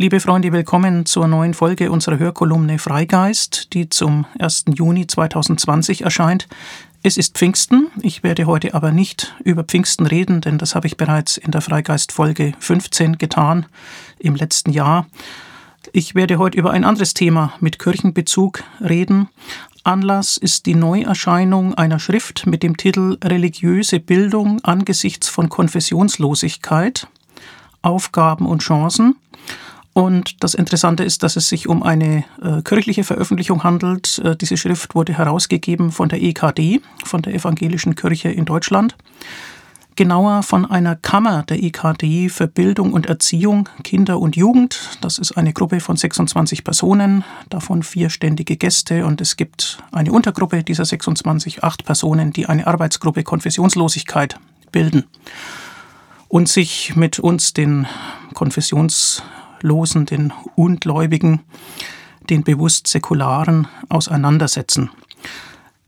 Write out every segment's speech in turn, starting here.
Liebe Freunde, willkommen zur neuen Folge unserer Hörkolumne Freigeist, die zum 1. Juni 2020 erscheint. Es ist Pfingsten. Ich werde heute aber nicht über Pfingsten reden, denn das habe ich bereits in der Freigeist Folge 15 getan im letzten Jahr. Ich werde heute über ein anderes Thema mit Kirchenbezug reden. Anlass ist die Neuerscheinung einer Schrift mit dem Titel Religiöse Bildung angesichts von Konfessionslosigkeit, Aufgaben und Chancen. Und das Interessante ist, dass es sich um eine äh, kirchliche Veröffentlichung handelt. Äh, diese Schrift wurde herausgegeben von der EKD, von der Evangelischen Kirche in Deutschland. Genauer von einer Kammer der EKD für Bildung und Erziehung, Kinder und Jugend. Das ist eine Gruppe von 26 Personen, davon vier ständige Gäste. Und es gibt eine Untergruppe dieser 26, acht Personen, die eine Arbeitsgruppe Konfessionslosigkeit bilden und sich mit uns, den Konfessions Losen, den Ungläubigen, den bewusst Säkularen auseinandersetzen.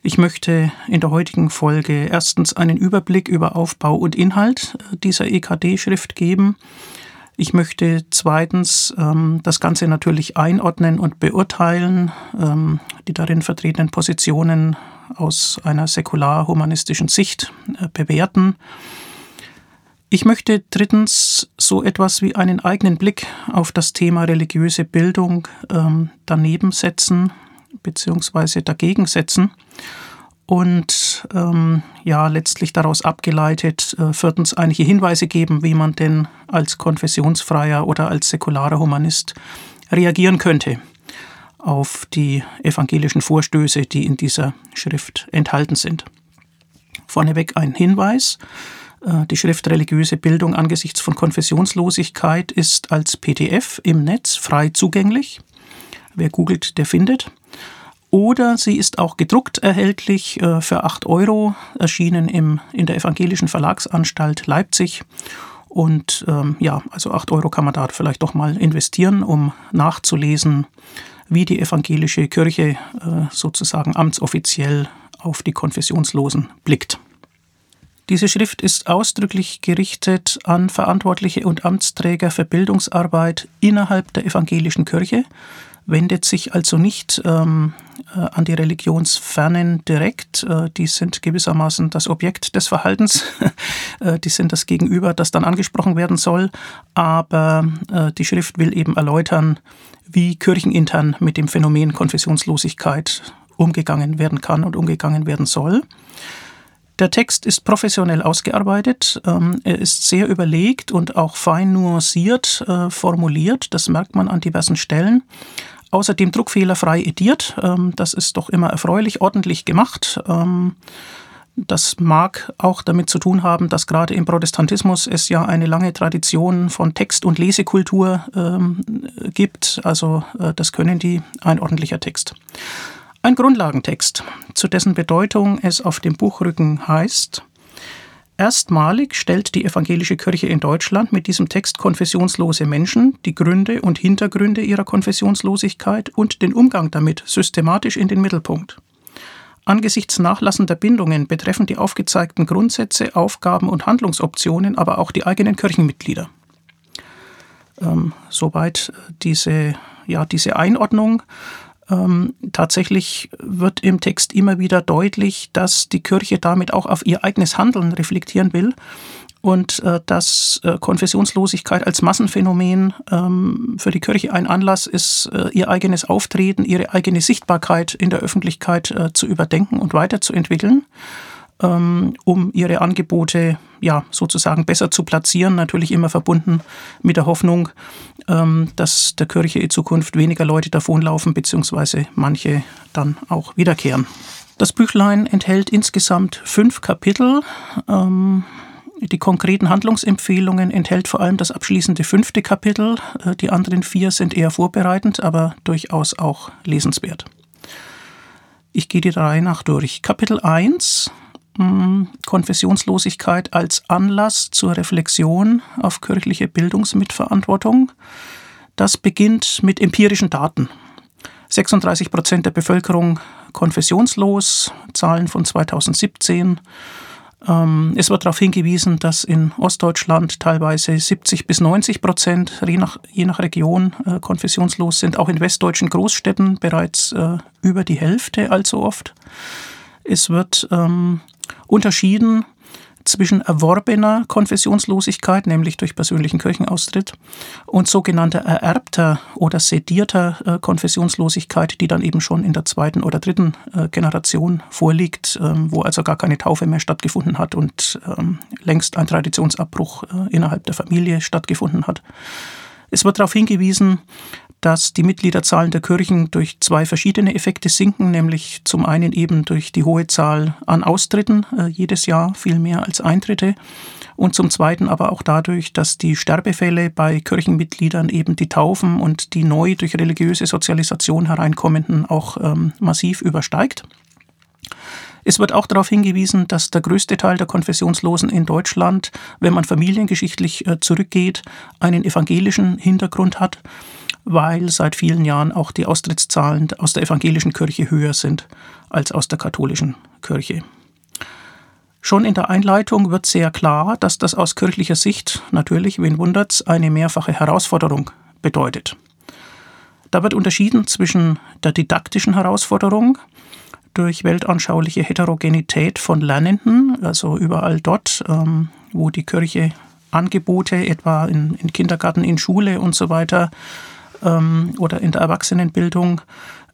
Ich möchte in der heutigen Folge erstens einen Überblick über Aufbau und Inhalt dieser EKD-Schrift geben. Ich möchte zweitens ähm, das Ganze natürlich einordnen und beurteilen, ähm, die darin vertretenen Positionen aus einer säkular-humanistischen Sicht äh, bewerten. Ich möchte drittens so etwas wie einen eigenen Blick auf das Thema religiöse Bildung ähm, daneben setzen bzw. dagegen setzen und ähm, ja letztlich daraus abgeleitet äh, viertens einige Hinweise geben, wie man denn als konfessionsfreier oder als säkularer Humanist reagieren könnte auf die evangelischen Vorstöße, die in dieser Schrift enthalten sind. Vorneweg ein Hinweis. Äh, die Schrift Religiöse Bildung angesichts von Konfessionslosigkeit ist als PDF im Netz frei zugänglich. Wer googelt, der findet. Oder sie ist auch gedruckt erhältlich äh, für 8 Euro, erschienen im, in der Evangelischen Verlagsanstalt Leipzig. Und ähm, ja, also 8 Euro kann man da vielleicht doch mal investieren, um nachzulesen, wie die evangelische Kirche äh, sozusagen amtsoffiziell auf die Konfessionslosen blickt. Diese Schrift ist ausdrücklich gerichtet an Verantwortliche und Amtsträger für Bildungsarbeit innerhalb der evangelischen Kirche, wendet sich also nicht ähm, äh, an die Religionsfernen direkt. Äh, die sind gewissermaßen das Objekt des Verhaltens. äh, die sind das Gegenüber, das dann angesprochen werden soll. Aber äh, die Schrift will eben erläutern, wie kirchenintern mit dem Phänomen Konfessionslosigkeit umgegangen werden kann und umgegangen werden soll. Der Text ist professionell ausgearbeitet, ähm, er ist sehr überlegt und auch fein nuanciert äh, formuliert, das merkt man an diversen Stellen. Außerdem druckfehlerfrei ediert, ähm, das ist doch immer erfreulich, ordentlich gemacht. Ähm, das mag auch damit zu tun haben, dass gerade im Protestantismus es ja eine lange Tradition von Text- und Lesekultur ähm, gibt. Also äh, das können die, ein ordentlicher Text. Ein Grundlagentext, zu dessen Bedeutung es auf dem Buchrücken heißt, Erstmalig stellt die evangelische Kirche in Deutschland mit diesem Text konfessionslose Menschen die Gründe und Hintergründe ihrer Konfessionslosigkeit und den Umgang damit systematisch in den Mittelpunkt. Angesichts nachlassender Bindungen betreffen die aufgezeigten Grundsätze, Aufgaben und Handlungsoptionen aber auch die eigenen Kirchenmitglieder. Ähm, soweit diese, ja, diese Einordnung. Ähm, tatsächlich wird im Text immer wieder deutlich, dass die Kirche damit auch auf ihr eigenes Handeln reflektieren will und äh, dass äh, Konfessionslosigkeit als Massenphänomen ähm, für die Kirche ein Anlass ist, äh, ihr eigenes Auftreten, ihre eigene Sichtbarkeit in der Öffentlichkeit äh, zu überdenken und weiterzuentwickeln um ihre Angebote ja sozusagen besser zu platzieren, natürlich immer verbunden mit der Hoffnung, ähm, dass der Kirche in Zukunft weniger Leute davonlaufen, beziehungsweise manche dann auch wiederkehren. Das Büchlein enthält insgesamt fünf Kapitel. Ähm, die konkreten Handlungsempfehlungen enthält vor allem das abschließende fünfte Kapitel. Äh, die anderen vier sind eher vorbereitend, aber durchaus auch lesenswert. Ich gehe die Reihe nach durch. Kapitel 1 Konfessionslosigkeit als Anlass zur Reflexion auf kirchliche Bildungsmitverantwortung. Das beginnt mit empirischen Daten. 36 Prozent der Bevölkerung konfessionslos, Zahlen von 2017. Ähm, es wird darauf hingewiesen, dass in Ostdeutschland teilweise 70 bis 90 Prozent, je nach, je nach Region, äh, konfessionslos sind. Auch in westdeutschen Großstädten bereits äh, über die Hälfte allzu oft. Es wird ähm, unterschieden zwischen erworbener Konfessionslosigkeit, nämlich durch persönlichen Kirchenaustritt, und sogenannter ererbter oder sedierter äh, Konfessionslosigkeit, die dann eben schon in der zweiten oder dritten äh, Generation vorliegt, ähm, wo also gar keine Taufe mehr stattgefunden hat und ähm, längst ein Traditionsabbruch äh, innerhalb der Familie stattgefunden hat. Es wird darauf hingewiesen, dass die Mitgliederzahlen der Kirchen durch zwei verschiedene Effekte sinken, nämlich zum einen eben durch die hohe Zahl an Austritten äh, jedes Jahr, viel mehr als Eintritte, und zum zweiten aber auch dadurch, dass die Sterbefälle bei Kirchenmitgliedern eben die Taufen und die neu durch religiöse Sozialisation hereinkommenden auch ähm, massiv übersteigt. Es wird auch darauf hingewiesen, dass der größte Teil der Konfessionslosen in Deutschland, wenn man familiengeschichtlich äh, zurückgeht, einen evangelischen Hintergrund hat weil seit vielen Jahren auch die Austrittszahlen aus der evangelischen Kirche höher sind als aus der katholischen Kirche. Schon in der Einleitung wird sehr klar, dass das aus kirchlicher Sicht natürlich, wen wundert's, eine mehrfache Herausforderung bedeutet. Da wird unterschieden zwischen der didaktischen Herausforderung durch weltanschauliche Heterogenität von Lernenden, also überall dort, ähm, wo die Kirche Angebote, etwa in, in Kindergarten, in Schule und so weiter, ähm, oder in der Erwachsenenbildung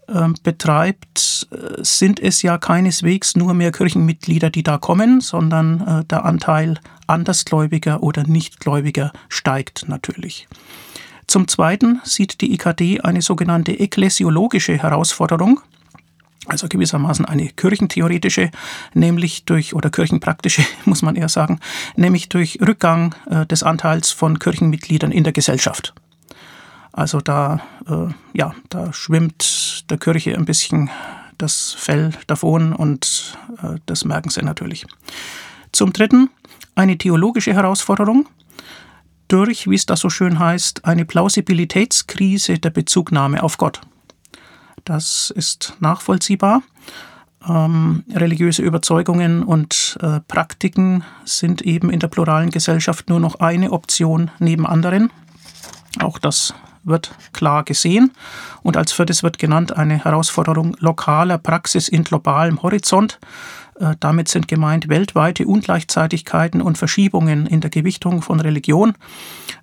ähm, betreibt, äh, sind es ja keineswegs nur mehr Kirchenmitglieder, die da kommen, sondern äh, der Anteil Andersgläubiger oder Nichtgläubiger steigt natürlich. Zum Zweiten sieht die IKD eine sogenannte ekklesiologische Herausforderung, also gewissermaßen eine kirchentheoretische, nämlich durch, oder kirchenpraktische, muss man eher sagen, nämlich durch Rückgang äh, des Anteils von Kirchenmitgliedern in der Gesellschaft. Also da, äh, ja, da schwimmt der Kirche ein bisschen das Fell davon und äh, das merken sie natürlich. Zum Dritten eine theologische Herausforderung durch, wie es da so schön heißt, eine Plausibilitätskrise der Bezugnahme auf Gott. Das ist nachvollziehbar. Ähm, religiöse Überzeugungen und äh, Praktiken sind eben in der pluralen Gesellschaft nur noch eine Option neben anderen. Auch das wird klar gesehen. Und als viertes wird genannt eine Herausforderung lokaler Praxis in globalem Horizont. Äh, damit sind gemeint weltweite Ungleichzeitigkeiten und Verschiebungen in der Gewichtung von Religion.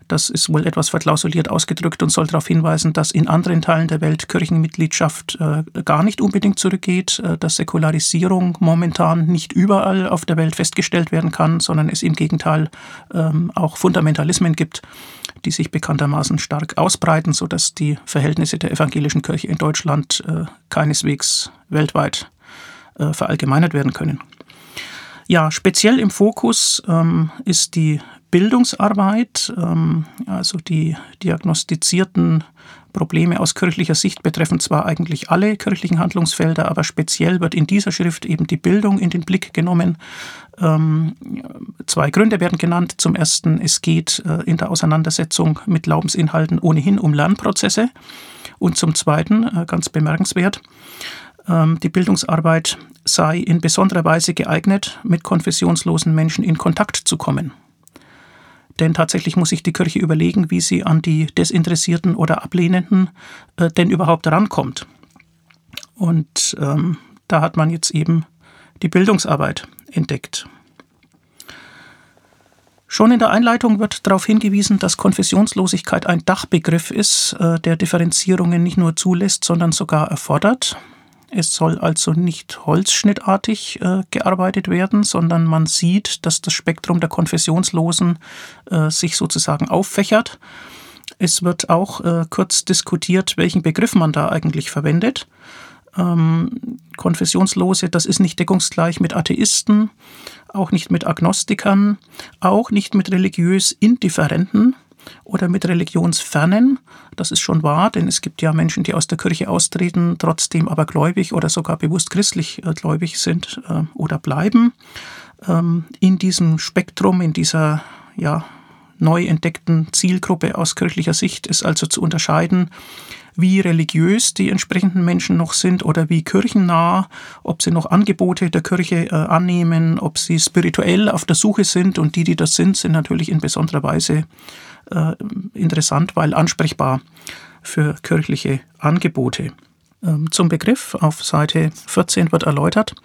Das ist wohl etwas verklausuliert ausgedrückt und soll darauf hinweisen, dass in anderen Teilen der Welt Kirchenmitgliedschaft äh, gar nicht unbedingt zurückgeht, äh, dass Säkularisierung momentan nicht überall auf der Welt festgestellt werden kann, sondern es im Gegenteil ähm, auch Fundamentalismen gibt, die sich bekanntermaßen stark ausbreiten, sodass die Verhältnisse der evangelischen Kirche in Deutschland äh, keineswegs weltweit äh, verallgemeinert werden können. Ja, speziell im Fokus ähm, ist die Bildungsarbeit, ähm, also die diagnostizierten Probleme aus kirchlicher Sicht betreffen zwar eigentlich alle kirchlichen Handlungsfelder, aber speziell wird in dieser Schrift eben die Bildung in den Blick genommen. Ähm, zwei Gründe werden genannt. Zum ersten, es geht äh, in der Auseinandersetzung mit Glaubensinhalten ohnehin um Lernprozesse. Und zum zweiten, äh, ganz bemerkenswert, ähm, die Bildungsarbeit sei in besonderer Weise geeignet, mit konfessionslosen Menschen in Kontakt zu kommen. Denn tatsächlich muss sich die Kirche überlegen, wie sie an die Desinteressierten oder Ablehnenden äh, denn überhaupt rankommt. Und ähm, da hat man jetzt eben die Bildungsarbeit entdeckt. Schon in der Einleitung wird darauf hingewiesen, dass Konfessionslosigkeit ein Dachbegriff ist, äh, der Differenzierungen nicht nur zulässt, sondern sogar erfordert. Es soll also nicht holzschnittartig äh, gearbeitet werden, sondern man sieht, dass das Spektrum der Konfessionslosen äh, sich sozusagen auffächert. Es wird auch äh, kurz diskutiert, welchen Begriff man da eigentlich verwendet. Ähm, Konfessionslose, das ist nicht deckungsgleich mit Atheisten, auch nicht mit Agnostikern, auch nicht mit religiös Indifferenten oder mit Religionsfernen. Das ist schon wahr, denn es gibt ja Menschen, die aus der Kirche austreten, trotzdem aber gläubig oder sogar bewusst christlich äh, gläubig sind äh, oder bleiben. Ähm, in diesem Spektrum, in dieser ja, neu entdeckten Zielgruppe aus kirchlicher Sicht ist also zu unterscheiden, wie religiös die entsprechenden Menschen noch sind oder wie kirchennah, ob sie noch Angebote der Kirche äh, annehmen, ob sie spirituell auf der Suche sind und die, die das sind, sind natürlich in besonderer Weise äh, interessant, weil ansprechbar für kirchliche Angebote. Ähm, zum Begriff auf Seite 14 wird erläutert,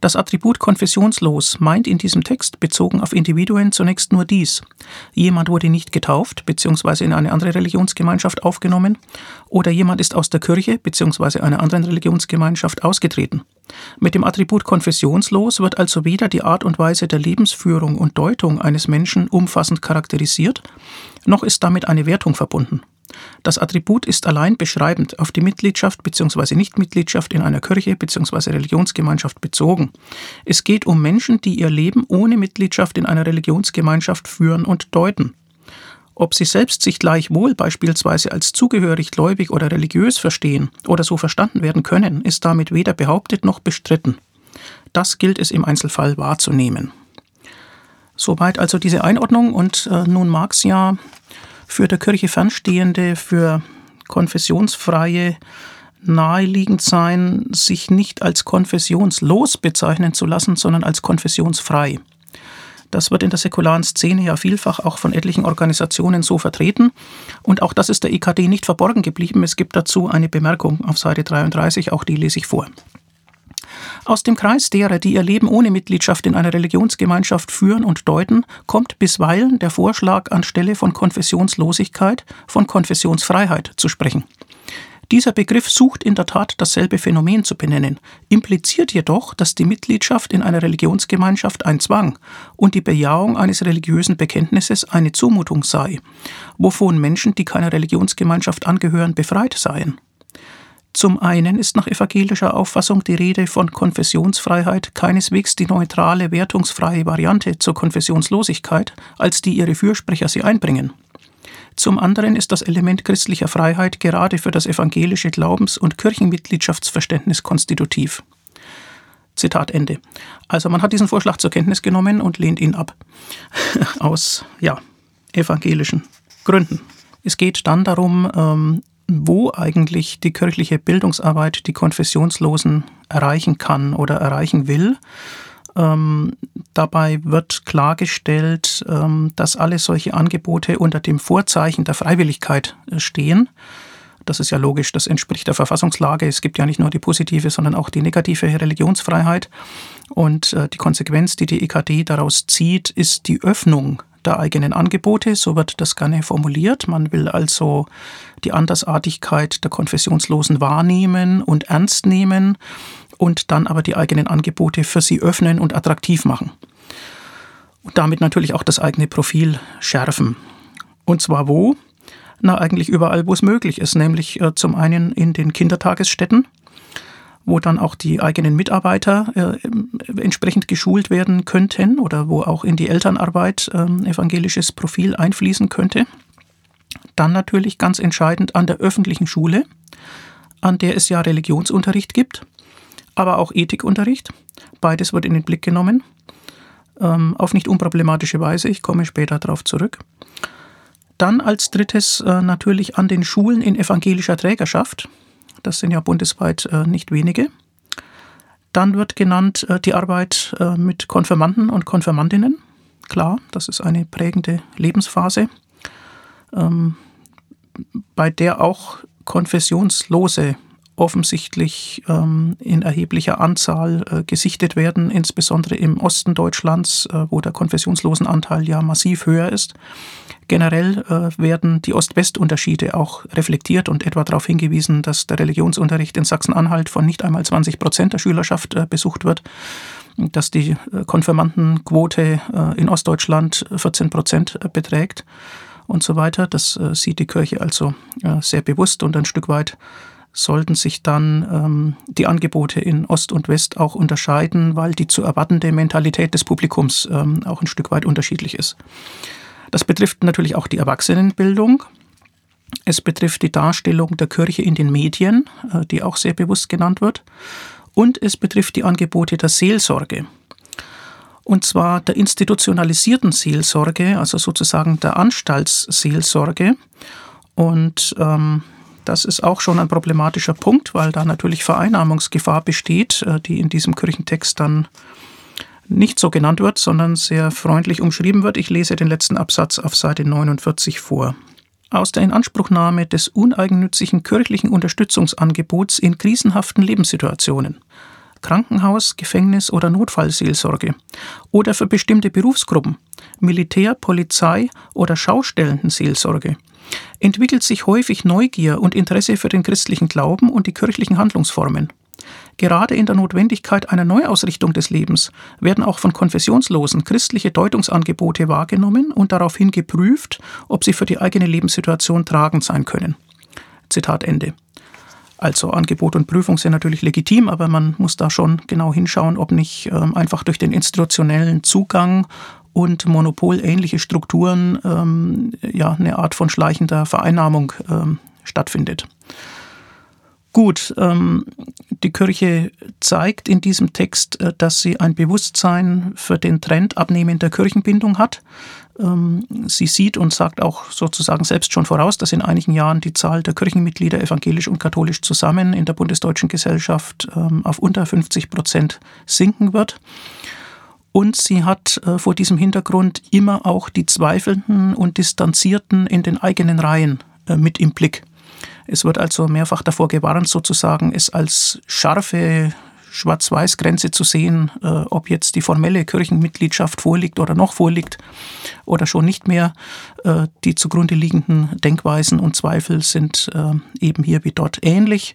das Attribut konfessionslos meint in diesem Text bezogen auf Individuen zunächst nur dies. Jemand wurde nicht getauft bzw. in eine andere Religionsgemeinschaft aufgenommen oder jemand ist aus der Kirche bzw. einer anderen Religionsgemeinschaft ausgetreten. Mit dem Attribut konfessionslos wird also weder die Art und Weise der Lebensführung und Deutung eines Menschen umfassend charakterisiert, noch ist damit eine Wertung verbunden. Das Attribut ist allein beschreibend auf die Mitgliedschaft bzw. Nichtmitgliedschaft in einer Kirche bzw. Religionsgemeinschaft bezogen. Es geht um Menschen, die ihr Leben ohne Mitgliedschaft in einer Religionsgemeinschaft führen und deuten. Ob sie selbst sich gleichwohl beispielsweise als zugehörig, gläubig oder religiös verstehen oder so verstanden werden können, ist damit weder behauptet noch bestritten. Das gilt es im Einzelfall wahrzunehmen. Soweit also diese Einordnung und äh, nun mag es ja für der Kirche fernstehende, für konfessionsfreie naheliegend sein, sich nicht als konfessionslos bezeichnen zu lassen, sondern als konfessionsfrei. Das wird in der säkularen Szene ja vielfach auch von etlichen Organisationen so vertreten. Und auch das ist der EKD nicht verborgen geblieben. Es gibt dazu eine Bemerkung auf Seite 33, auch die lese ich vor. Aus dem Kreis derer, die ihr Leben ohne Mitgliedschaft in einer Religionsgemeinschaft führen und deuten, kommt bisweilen der Vorschlag, anstelle von Konfessionslosigkeit von Konfessionsfreiheit zu sprechen. Dieser Begriff sucht in der Tat dasselbe Phänomen zu benennen, impliziert jedoch, dass die Mitgliedschaft in einer Religionsgemeinschaft ein Zwang und die Bejahung eines religiösen Bekenntnisses eine Zumutung sei, wovon Menschen, die keiner Religionsgemeinschaft angehören, befreit seien. Zum einen ist nach evangelischer Auffassung die Rede von Konfessionsfreiheit keineswegs die neutrale, wertungsfreie Variante zur Konfessionslosigkeit, als die ihre Fürsprecher sie einbringen. Zum anderen ist das Element christlicher Freiheit gerade für das evangelische Glaubens- und Kirchenmitgliedschaftsverständnis konstitutiv. Zitat Ende. Also man hat diesen Vorschlag zur Kenntnis genommen und lehnt ihn ab. Aus ja, evangelischen Gründen. Es geht dann darum, ähm, wo eigentlich die kirchliche Bildungsarbeit die Konfessionslosen erreichen kann oder erreichen will. Ähm, dabei wird klargestellt, ähm, dass alle solche Angebote unter dem Vorzeichen der Freiwilligkeit äh, stehen. Das ist ja logisch, das entspricht der Verfassungslage. Es gibt ja nicht nur die positive, sondern auch die negative Religionsfreiheit. Und äh, die Konsequenz, die die EKD daraus zieht, ist die Öffnung der eigenen Angebote, so wird das gerne formuliert. Man will also die Andersartigkeit der Konfessionslosen wahrnehmen und ernst nehmen und dann aber die eigenen Angebote für sie öffnen und attraktiv machen. Und damit natürlich auch das eigene Profil schärfen. Und zwar wo? Na, eigentlich überall, wo es möglich ist, nämlich äh, zum einen in den Kindertagesstätten, wo dann auch die eigenen Mitarbeiter äh, entsprechend geschult werden könnten oder wo auch in die Elternarbeit äh, evangelisches Profil einfließen könnte. Dann natürlich ganz entscheidend an der öffentlichen Schule, an der es ja Religionsunterricht gibt, aber auch Ethikunterricht. Beides wird in den Blick genommen, ähm, auf nicht unproblematische Weise. Ich komme später darauf zurück. Dann als drittes äh, natürlich an den Schulen in evangelischer Trägerschaft. Das sind ja bundesweit äh, nicht wenige. Dann wird genannt äh, die Arbeit äh, mit Konfirmanden und Konfirmandinnen. Klar, das ist eine prägende Lebensphase, ähm, bei der auch Konfessionslose offensichtlich ähm, in erheblicher Anzahl äh, gesichtet werden, insbesondere im Osten Deutschlands, äh, wo der Konfessionslosenanteil ja massiv höher ist. Generell äh, werden die Ost-West-Unterschiede auch reflektiert und etwa darauf hingewiesen, dass der Religionsunterricht in Sachsen-Anhalt von nicht einmal 20 Prozent der Schülerschaft äh, besucht wird, dass die äh, Konfirmandenquote äh, in Ostdeutschland 14 Prozent beträgt und so weiter. Das sieht die Kirche also sehr bewusst und ein Stück weit sollten sich dann ähm, die Angebote in Ost und West auch unterscheiden, weil die zu erwartende Mentalität des Publikums ähm, auch ein Stück weit unterschiedlich ist. Das betrifft natürlich auch die Erwachsenenbildung. Es betrifft die Darstellung der Kirche in den Medien, äh, die auch sehr bewusst genannt wird. Und es betrifft die Angebote der Seelsorge. Und zwar der institutionalisierten Seelsorge, also sozusagen der Anstaltsseelsorge. Und ähm, Das ist auch schon ein problematischer Punkt, weil da natürlich Vereinnahmungsgefahr besteht, äh, die in diesem Kirchentext dann nicht so genannt wird, sondern sehr freundlich umschrieben wird. Ich lese den letzten Absatz auf Seite 49 vor. Aus der Inanspruchnahme des uneigennützigen kirchlichen Unterstützungsangebots in krisenhaften Lebenssituationen. Krankenhaus, Gefängnis oder Notfallseelsorge oder für bestimmte Berufsgruppen, Militär, Polizei oder Schaustellendenseelsorge, entwickelt sich häufig Neugier und Interesse für den christlichen Glauben und die kirchlichen Handlungsformen. Gerade in der Notwendigkeit einer Neuausrichtung des Lebens werden auch von Konfessionslosen christliche Deutungsangebote wahrgenommen und daraufhin geprüft, ob sie für die eigene Lebenssituation tragend sein können. Zitat Ende. Also Angebot und Prüfung sind natürlich legitim, aber man muss da schon genau hinschauen, ob nicht ähm, einfach durch den institutionellen Zugang und monopolähnliche Strukturen ähm, ja, eine Art von schleichender Vereinnahmung ähm, stattfindet. Gut, ähm, die Kirche zeigt in diesem Text, äh, dass sie ein Bewusstsein für den Trend abnehmender Kirchenbindung hat. Ähm, sie sieht und sagt auch sozusagen selbst schon voraus, dass in einigen Jahren die Zahl der Kirchenmitglieder evangelisch und katholisch zusammen in der bundesdeutschen Gesellschaft ähm, auf unter 50 Prozent sinken wird. Und sie hat äh, vor diesem Hintergrund immer auch die Zweifelnden und Distanzierten in den eigenen Reihen äh, mit im Blick. Es wird also mehrfach davor gewarnt, sozusagen es als scharfe Schwarz-Weiß-Grenze zu sehen, äh, ob jetzt die formelle Kirchenmitgliedschaft vorliegt oder noch vorliegt oder schon nicht mehr. Äh, die zugrunde liegenden Denkweisen und Zweifel sind äh, eben hier wie dort ähnlich.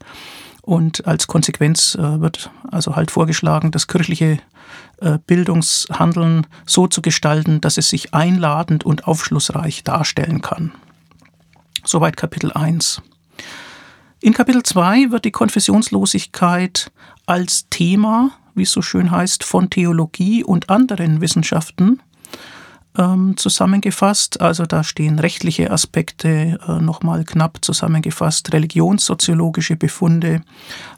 Und als Konsequenz äh, wird also halt vorgeschlagen, das kirchliche Bildungshandeln so zu gestalten, dass es sich einladend und aufschlussreich darstellen kann. Soweit Kapitel 1. In Kapitel 2 wird die Konfessionslosigkeit als Thema, wie es so schön heißt, von Theologie und anderen Wissenschaften ähm, zusammengefasst. Also da stehen rechtliche Aspekte äh, nochmal knapp zusammengefasst, religionssoziologische Befunde,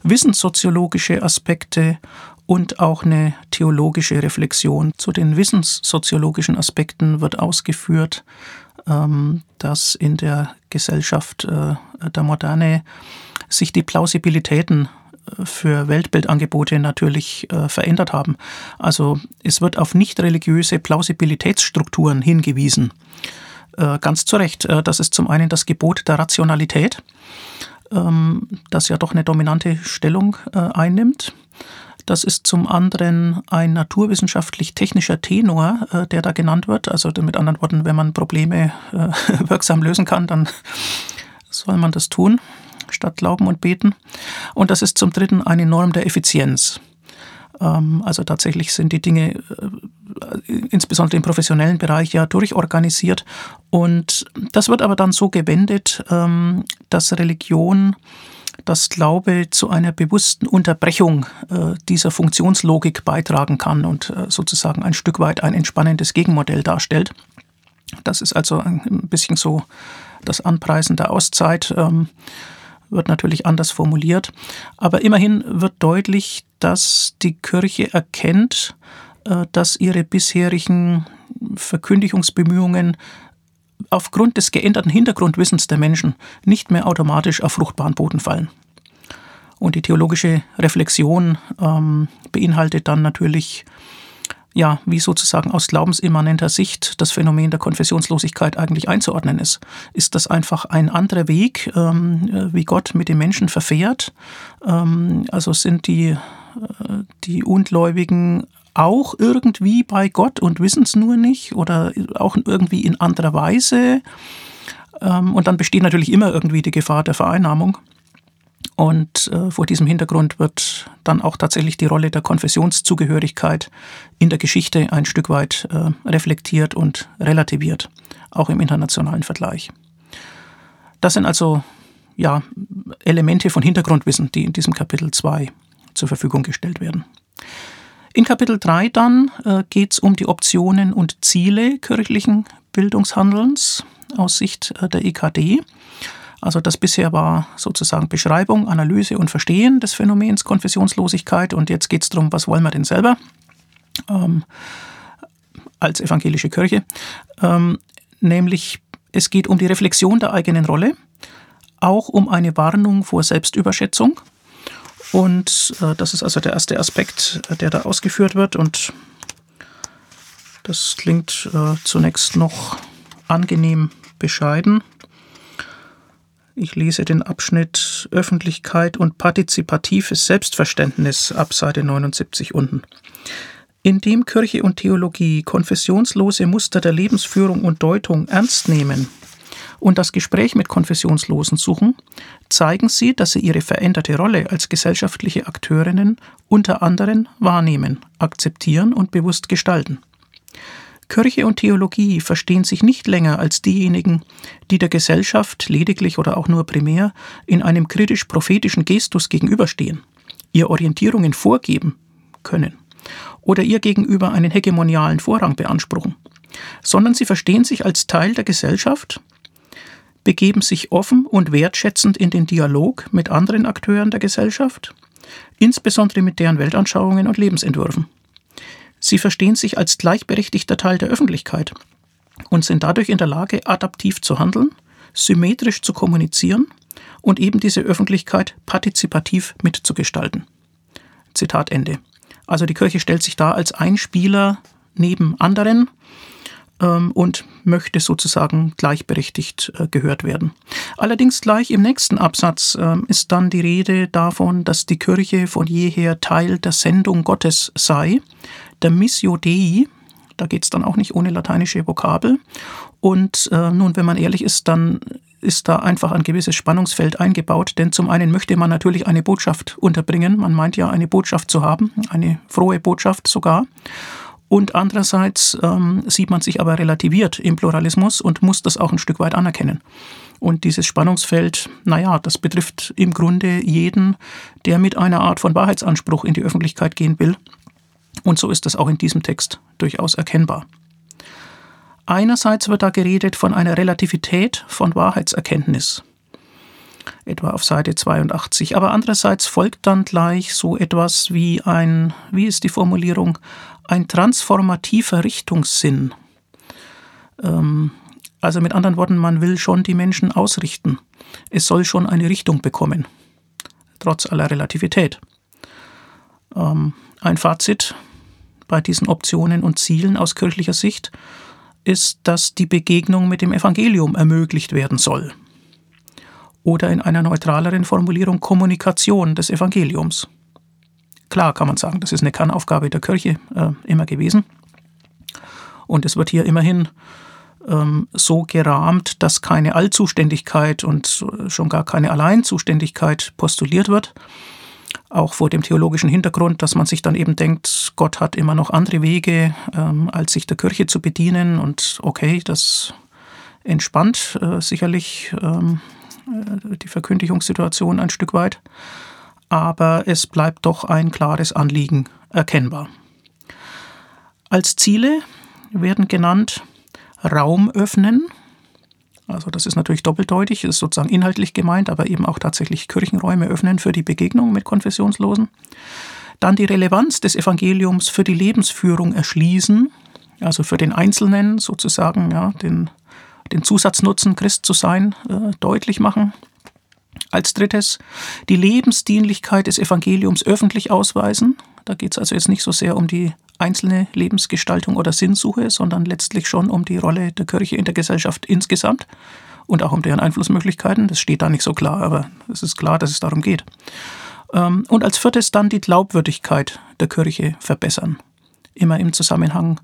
wissenssoziologische Aspekte und auch eine theologische Reflexion. Zu den wissenssoziologischen Aspekten wird ausgeführt, ähm, dass in der Gesellschaft äh, der Moderne sich die Plausibilitäten äh, für Weltbildangebote natürlich äh, verändert haben. Also es wird auf nicht religiöse Plausibilitätsstrukturen hingewiesen. ganz zu Recht. das ist zum einen das Gebot der Rationalität, ähm, das ja doch eine dominante Stellung einnimmt. Das ist zum anderen ein naturwissenschaftlich-technischer Tenor, äh, der da genannt wird. Also mit anderen Worten, wenn man Probleme äh, wirksam lösen kann, dann soll man das tun, statt glauben und beten. Und das ist zum dritten eine Norm der Effizienz. Ähm, also tatsächlich sind die Dinge äh, insbesondere im professionellen Bereich ja durchorganisiert. Und das wird aber dann so gewendet, ähm, dass Religion dass Glaube zu einer bewussten Unterbrechung äh, dieser Funktionslogik beitragen kann und äh, sozusagen ein Stück weit ein entspannendes Gegenmodell darstellt. Das ist also ein bisschen so das Anpreisen der Auszeit, ähm, wird natürlich anders formuliert. Aber immerhin wird deutlich, dass die Kirche erkennt, äh, dass ihre bisherigen Verkündigungsbemühungen aufgrund des geänderten Hintergrundwissens der Menschen nicht mehr automatisch auf fruchtbaren Boden fallen. Und die theologische Reflexion ähm, beinhaltet dann natürlich, ja, wie sozusagen aus glaubensimmanenter Sicht das Phänomen der Konfessionslosigkeit eigentlich einzuordnen ist. Ist das einfach ein anderer Weg, ähm, wie Gott mit den Menschen verfährt? Ähm, also sind die, äh, die Ungläubigen auch irgendwie bei Gott und wissen es nur nicht oder auch irgendwie in anderer Weise. Ähm, und dann besteht natürlich immer irgendwie die Gefahr der Vereinnahmung. Und äh, vor diesem Hintergrund wird dann auch tatsächlich die Rolle der Konfessionszugehörigkeit in der Geschichte ein Stück weit äh, reflektiert und relativiert, auch im internationalen Vergleich. Das sind also ja, Elemente von Hintergrundwissen, die in diesem Kapitel 2 zur Verfügung gestellt werden. In Kapitel 3 dann äh, geht es um die Optionen und Ziele kirchlichen Bildungshandelns aus Sicht äh, der EKD. Also das bisher war sozusagen Beschreibung, Analyse und Verstehen des Phänomens Konfessionslosigkeit und jetzt geht es darum, was wollen wir denn selber ähm, als evangelische Kirche. Ähm, nämlich es geht um die Reflexion der eigenen Rolle auch um eine Warnung vor Selbstüberschätzung. Und äh, das ist also der erste Aspekt, äh, der da ausgeführt wird. Und das klingt äh, zunächst noch angenehm bescheiden. Ich lese den Abschnitt Öffentlichkeit und partizipatives Selbstverständnis ab Seite 79 unten. Indem Kirche und Theologie konfessionslose Muster der Lebensführung und Deutung ernst nehmen und das Gespräch mit Konfessionslosen suchen, zeigen sie, dass sie ihre veränderte Rolle als gesellschaftliche Akteurinnen unter anderem wahrnehmen, akzeptieren und bewusst gestalten. Kirche und Theologie verstehen sich nicht länger als diejenigen, die der Gesellschaft lediglich oder auch nur primär in einem kritisch-prophetischen Gestus gegenüberstehen, ihr Orientierungen vorgeben können oder ihr gegenüber einen hegemonialen Vorrang beanspruchen, sondern sie verstehen sich als Teil der Gesellschaft, begeben sich offen und wertschätzend in den Dialog mit anderen Akteuren der Gesellschaft, insbesondere mit deren Weltanschauungen und Lebensentwürfen. Sie verstehen sich als gleichberechtigter Teil der Öffentlichkeit und sind dadurch in der Lage, adaptiv zu handeln, symmetrisch zu kommunizieren und eben diese Öffentlichkeit partizipativ mitzugestalten. Zitat Ende. Also die Kirche stellt sich da als Einspieler neben anderen und möchte sozusagen gleichberechtigt äh, gehört werden. Allerdings gleich im nächsten Absatz äh, ist dann die Rede davon, dass die Kirche von jeher Teil der Sendung Gottes sei der Missio Dei. Da geht es dann auch nicht ohne lateinische Vokabel. Und äh, nun, wenn man ehrlich ist, dann ist da einfach ein gewisses Spannungsfeld eingebaut, denn zum einen möchte man natürlich eine Botschaft unterbringen, man meint ja eine Botschaft zu haben, eine frohe Botschaft sogar. Und andererseits ähm, sieht man sich aber relativiert im Pluralismus und muss das auch ein Stück weit anerkennen. Und dieses Spannungsfeld, naja, das betrifft im Grunde jeden, der mit einer Art von Wahrheitsanspruch in die Öffentlichkeit gehen will und so ist es auch in diesem Text durchaus erkennbar. Einerseits wird da geredet von einer Relativität von Wahrheitserkenntnis, etwa auf Seite 82, aber andererseits folgt dann gleich so etwas wie ein, wie ist die Formulierung, ein transformativer Richtungssinn. Ähm, also mit anderen Worten, man will schon die Menschen ausrichten. Es soll schon eine Richtung bekommen, trotz aller Relativität. Ähm, ein Fazit bei diesen Optionen und Zielen aus kirchlicher Sicht ist, dass die Begegnung mit dem Evangelium ermöglicht werden soll. Oder in einer neutraleren Formulierung Kommunikation des Evangeliums. Klar kann man sagen, das ist eine Kernaufgabe der Kirche äh, immer gewesen. Und es wird hier immerhin ähm, so gerahmt, dass keine Allzuständigkeit und schon gar keine Alleinzuständigkeit postuliert wird, auch vor dem theologischen Hintergrund, dass man sich dann eben denkt, Gott hat immer noch andere Wege, ähm, als sich der Kirche zu bedienen. Und okay, das entspannt äh, sicherlich ähm, äh, die Verkündigungssituation ein Stück weit. Aber es bleibt doch ein klares Anliegen erkennbar. Als Ziele werden genannt Raum öffnen, also das ist natürlich doppeldeutig, ist sozusagen inhaltlich gemeint, aber eben auch tatsächlich Kirchenräume öffnen für die Begegnung mit Konfessionslosen. Dann die Relevanz des Evangeliums für die Lebensführung erschließen, also für den Einzelnen sozusagen ja, den, den Zusatznutzen, Christ zu sein, äh, deutlich machen. Als drittes die Lebensdienlichkeit des Evangeliums öffentlich ausweisen. Da geht es also jetzt nicht so sehr um die einzelne Lebensgestaltung oder Sinnsuche, sondern letztlich schon um die Rolle der Kirche in der Gesellschaft insgesamt und auch um deren Einflussmöglichkeiten. Das steht da nicht so klar, aber es ist klar, dass es darum geht. Ähm, und als viertes dann die Glaubwürdigkeit der Kirche verbessern. Immer im Zusammenhang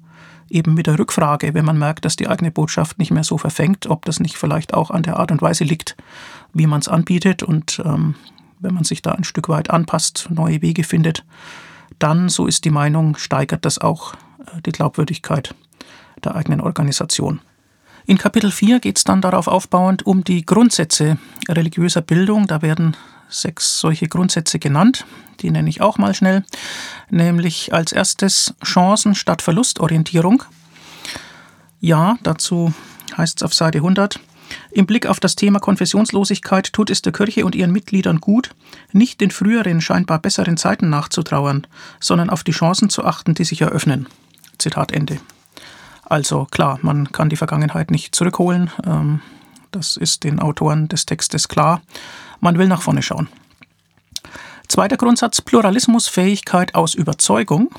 eben mit der Rückfrage, wenn man merkt, dass die eigene Botschaft nicht mehr so verfängt, ob das nicht vielleicht auch an der Art und Weise liegt, wie man es anbietet und ähm, wenn man sich da ein Stück weit anpasst, neue Wege findet, dann, so ist die Meinung, steigert das auch äh, die Glaubwürdigkeit der eigenen Organisation. In Kapitel 4 geht es dann darauf aufbauend um die Grundsätze religiöser Bildung. Da werden sechs solche Grundsätze genannt. Die nenne ich auch mal schnell. Nämlich als erstes Chancen statt Verlustorientierung. Ja, dazu heißt es auf Seite 100. Im Blick auf das Thema Konfessionslosigkeit tut es der Kirche und ihren Mitgliedern gut, nicht den früheren, scheinbar besseren Zeiten nachzutrauern, sondern auf die Chancen zu achten, die sich eröffnen. Zitat Ende. Also klar, man kann die Vergangenheit nicht zurückholen. Ähm, Das ist den Autoren des Textes klar. Man will nach vorne schauen. Zweiter Grundsatz, Pluralismusfähigkeit aus Überzeugung,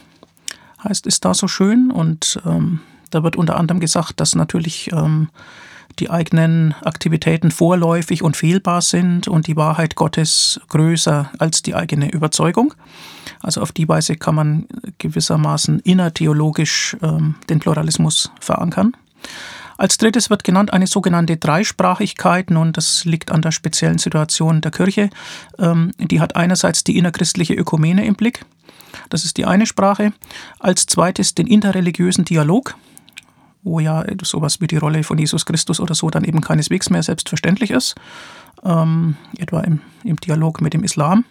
heißt, ist da so schön. Und ähm, da wird unter anderem gesagt, dass natürlich ähm, die eigenen Aktivitäten vorläufig und fehlbar sind und die Wahrheit Gottes größer als die eigene Überzeugung. Also auf die Weise kann man gewissermaßen innertheologisch ähm, den Pluralismus verankern. Als drittes wird genannt eine sogenannte Dreisprachigkeit. Nun, das liegt an der speziellen Situation der Kirche. Ähm, die hat einerseits die innerchristliche Ökumene im Blick. Das ist die eine Sprache. Als zweites den interreligiösen Dialog wo ja sowas wie die Rolle von Jesus Christus oder so dann eben keineswegs mehr selbstverständlich ist, ähm, etwa im, im Dialog mit dem Islam.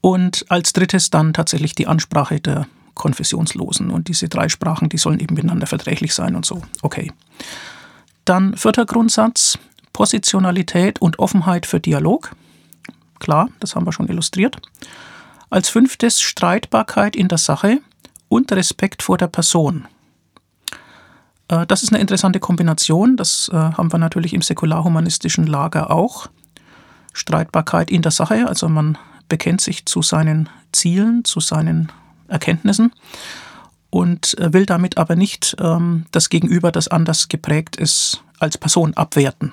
Und als drittes dann tatsächlich die Ansprache der Konfessionslosen. Und diese drei Sprachen, die sollen eben miteinander verträglich sein und so. Okay. Dann vierter Grundsatz, Positionalität und Offenheit für Dialog. Klar, das haben wir schon illustriert. Als fünftes Streitbarkeit in der Sache und Respekt vor der Person. Äh, das ist eine interessante Kombination. Das äh, haben wir natürlich im säkularhumanistischen Lager auch. Streitbarkeit in der Sache, also man bekennt sich zu seinen Zielen, zu seinen Erkenntnissen und äh, will damit aber nicht ähm, das Gegenüber, das anders geprägt ist, als Person abwerten.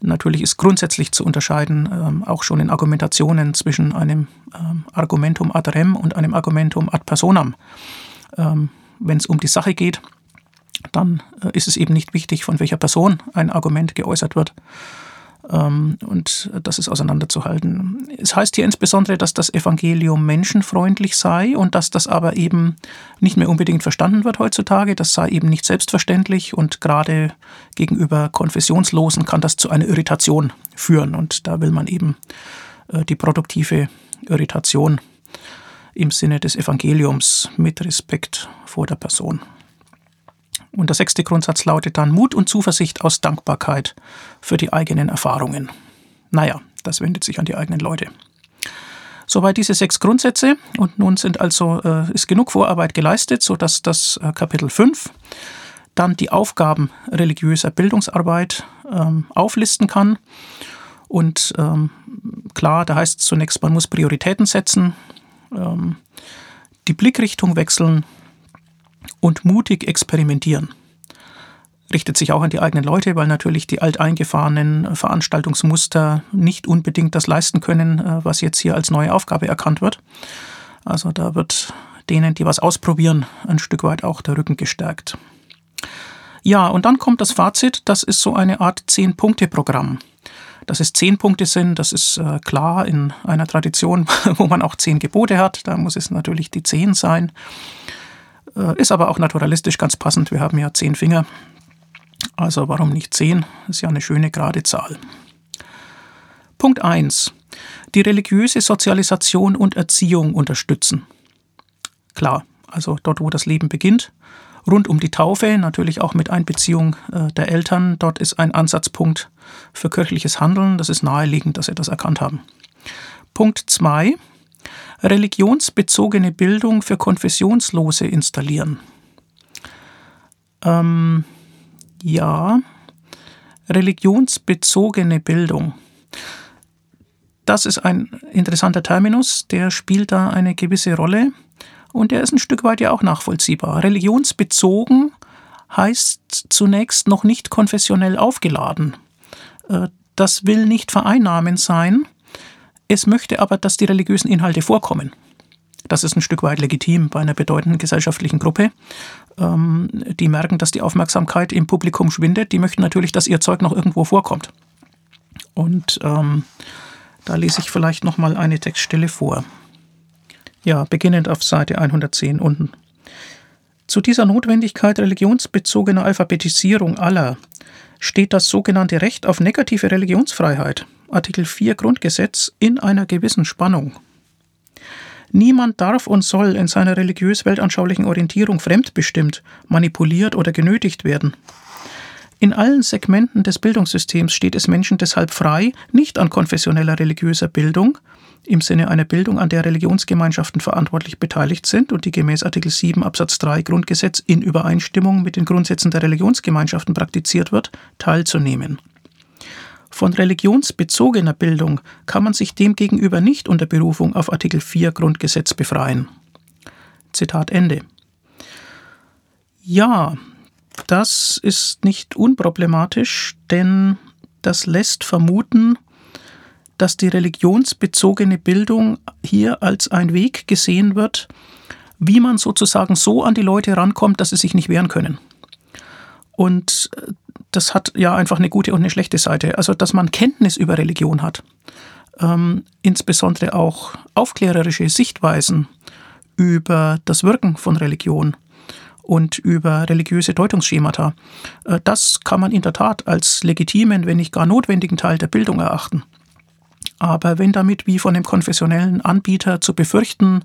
Natürlich ist grundsätzlich zu unterscheiden, ähm, auch schon in Argumentationen zwischen einem ähm, Argumentum ad rem und einem Argumentum ad personam. Wenn es um die Sache geht, dann äh, ist es eben nicht wichtig, von welcher Person ein Argument geäußert wird. Ähm, und das ist auseinanderzuhalten. Es heißt hier insbesondere, dass das Evangelium menschenfreundlich sei und dass das aber eben nicht mehr unbedingt verstanden wird heutzutage. Das sei eben nicht selbstverständlich und gerade gegenüber Konfessionslosen kann das zu einer Irritation führen. Und da will man eben äh, die produktive Irritation im Sinne des Evangeliums mit Respekt vor der Person und der sechste Grundsatz lautet dann Mut und Zuversicht aus Dankbarkeit für die eigenen Erfahrungen. Naja, das wendet sich an die eigenen Leute. Soweit diese sechs Grundsätze und nun sind also, äh, ist genug Vorarbeit geleistet, sodass das äh, Kapitel 5 dann die Aufgaben religiöser Bildungsarbeit ähm, auflisten kann. Und ähm, klar, da heißt es zunächst, man muss Prioritäten setzen, ähm, die Blickrichtung wechseln, und mutig experimentieren. Richtet sich auch an die eigenen Leute, weil natürlich die alteingefahrenen Veranstaltungsmuster nicht unbedingt das leisten können, äh, was jetzt hier als neue Aufgabe erkannt wird. Also da wird denen, die was ausprobieren, ein Stück weit auch der Rücken gestärkt. Ja, und dann kommt das Fazit, das ist so eine Art Zehn-Punkte-Programm. Dass es zehn Punkte sind, das ist äh, klar in einer Tradition, wo man auch zehn Gebote hat. Da muss es natürlich die zehn sein. Äh, ist aber auch naturalistisch ganz passend. Wir haben ja zehn Finger. Also warum nicht zehn? Ist ja eine schöne gerade Zahl. Punkt 1. Die religiöse Sozialisation und Erziehung unterstützen. Klar, also dort, wo das Leben beginnt. Rund um die Taufe, natürlich auch mit Einbeziehung äh, der Eltern. Dort ist ein Ansatzpunkt für kirchliches Handeln. Das ist naheliegend, dass Sie das erkannt haben. Punkt 2 religionsbezogene Bildung für Konfessionslose installieren. Ähm, ja, religionsbezogene Bildung. Das ist ein interessanter Terminus, der spielt da eine gewisse Rolle und der ist ein Stück weit ja auch nachvollziehbar. Religionsbezogen heißt zunächst noch nicht konfessionell aufgeladen. Äh, das will nicht vereinnahmend sein, es möchte aber, dass die religiösen Inhalte vorkommen. Das ist ein Stück weit legitim bei einer bedeutenden gesellschaftlichen Gruppe. Ähm, die merken, dass die Aufmerksamkeit im Publikum schwindet. Die möchten natürlich, dass ihr Zeug noch irgendwo vorkommt. Und ähm, da lese ich vielleicht noch mal eine Textstelle vor. Ja, beginnend auf Seite 110 unten. Zu dieser Notwendigkeit religionsbezogener Alphabetisierung aller steht das sogenannte Recht auf negative Religionsfreiheit, Artikel 4 Grundgesetz, in einer gewissen Spannung. Niemand darf und soll in seiner religiös-weltanschaulichen Orientierung fremdbestimmt, manipuliert oder genötigt werden. In allen Segmenten des Bildungssystems steht es Menschen deshalb frei, nicht an konfessioneller religiöser Bildung, im Sinne einer Bildung, an der Religionsgemeinschaften verantwortlich beteiligt sind und die gemäß Artikel 7 Absatz 3 Grundgesetz in Übereinstimmung mit den Grundsätzen der Religionsgemeinschaften praktiziert wird, teilzunehmen. Von religionsbezogener Bildung kann man sich demgegenüber nicht unter Berufung auf Artikel 4 Grundgesetz befreien. Zitat Ende. Ja, das ist nicht unproblematisch, denn das lässt vermuten, dass die religionsbezogene Bildung hier als ein Weg gesehen wird, wie man sozusagen so an die Leute rankommt, dass sie sich nicht wehren können. Und äh, das hat ja einfach eine gute und eine schlechte Seite. Also, dass man Kenntnis über Religion hat, ähm, insbesondere auch aufklärerische Sichtweisen über das Wirken von Religion und über religiöse Deutungsschemata. Äh, das kann man in der Tat als legitimen, wenn nicht gar notwendigen Teil der Bildung erachten. Aber wenn damit, wie von dem konfessionellen Anbieter zu befürchten,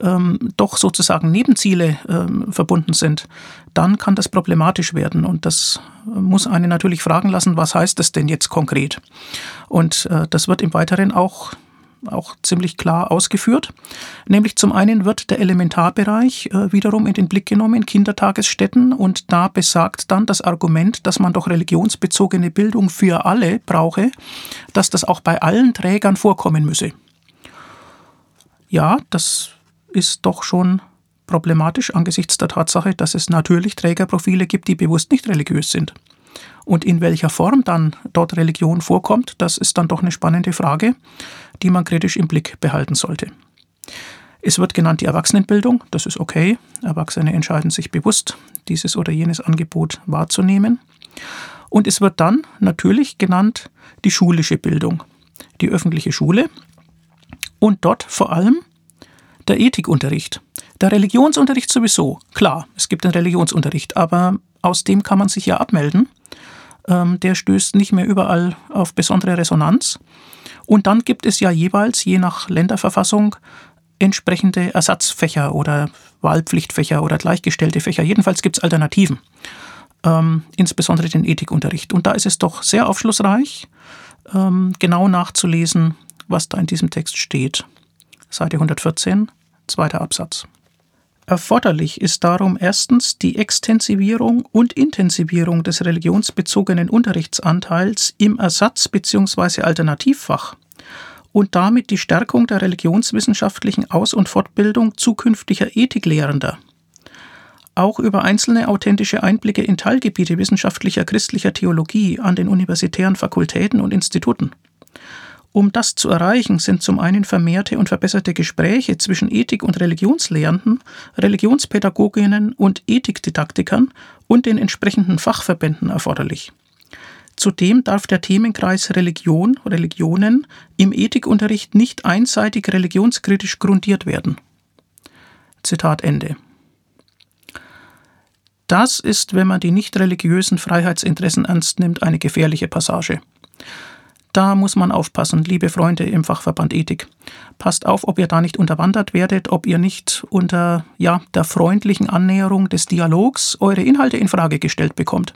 ähm, doch sozusagen Nebenziele ähm, verbunden sind, dann kann das problematisch werden. Und das muss einen natürlich fragen lassen, was heißt das denn jetzt konkret? Und äh, das wird im Weiteren auch auch ziemlich klar ausgeführt. Nämlich zum einen wird der Elementarbereich äh, wiederum in den Blick genommen in Kindertagesstätten und da besagt dann das Argument, dass man doch religionsbezogene Bildung für alle brauche, dass das auch bei allen Trägern vorkommen müsse. Ja, das ist doch schon problematisch angesichts der Tatsache, dass es natürlich Trägerprofile gibt, die bewusst nicht religiös sind. Und in welcher Form dann dort Religion vorkommt, das ist dann doch eine spannende Frage, die man kritisch im Blick behalten sollte. Es wird genannt die Erwachsenenbildung, das ist okay. Erwachsene entscheiden sich bewusst, dieses oder jenes Angebot wahrzunehmen. Und es wird dann natürlich genannt die schulische Bildung, die öffentliche Schule und dort vor allem der Ethikunterricht. Der Religionsunterricht sowieso, klar, es gibt den Religionsunterricht, aber aus dem kann man sich ja abmelden der stößt nicht mehr überall auf besondere Resonanz. Und dann gibt es ja jeweils, je nach Länderverfassung, entsprechende Ersatzfächer oder Wahlpflichtfächer oder gleichgestellte Fächer. Jedenfalls gibt es Alternativen, ähm, insbesondere den Ethikunterricht. Und da ist es doch sehr aufschlussreich, ähm, genau nachzulesen, was da in diesem Text steht. Seite 114, zweiter Absatz. Erforderlich ist darum erstens die Extensivierung und Intensivierung des religionsbezogenen Unterrichtsanteils im Ersatz- bzw. Alternativfach und damit die Stärkung der religionswissenschaftlichen Aus- und Fortbildung zukünftiger Ethiklehrender. Auch über einzelne authentische Einblicke in Teilgebiete wissenschaftlicher christlicher Theologie an den universitären Fakultäten und Instituten. Um das zu erreichen, sind zum einen vermehrte und verbesserte Gespräche zwischen Ethik- und Religionslehrenden, Religionspädagoginnen und Ethikdidaktikern und den entsprechenden Fachverbänden erforderlich. Zudem darf der Themenkreis Religion, Religionen im Ethikunterricht nicht einseitig religionskritisch grundiert werden. Zitat Ende. Das ist, wenn man die nicht religiösen Freiheitsinteressen ernst nimmt, eine gefährliche Passage. Da muss man aufpassen, liebe Freunde im Fachverband Ethik. Passt auf, ob ihr da nicht unterwandert werdet, ob ihr nicht unter ja, der freundlichen Annäherung des Dialogs eure Inhalte in Frage gestellt bekommt.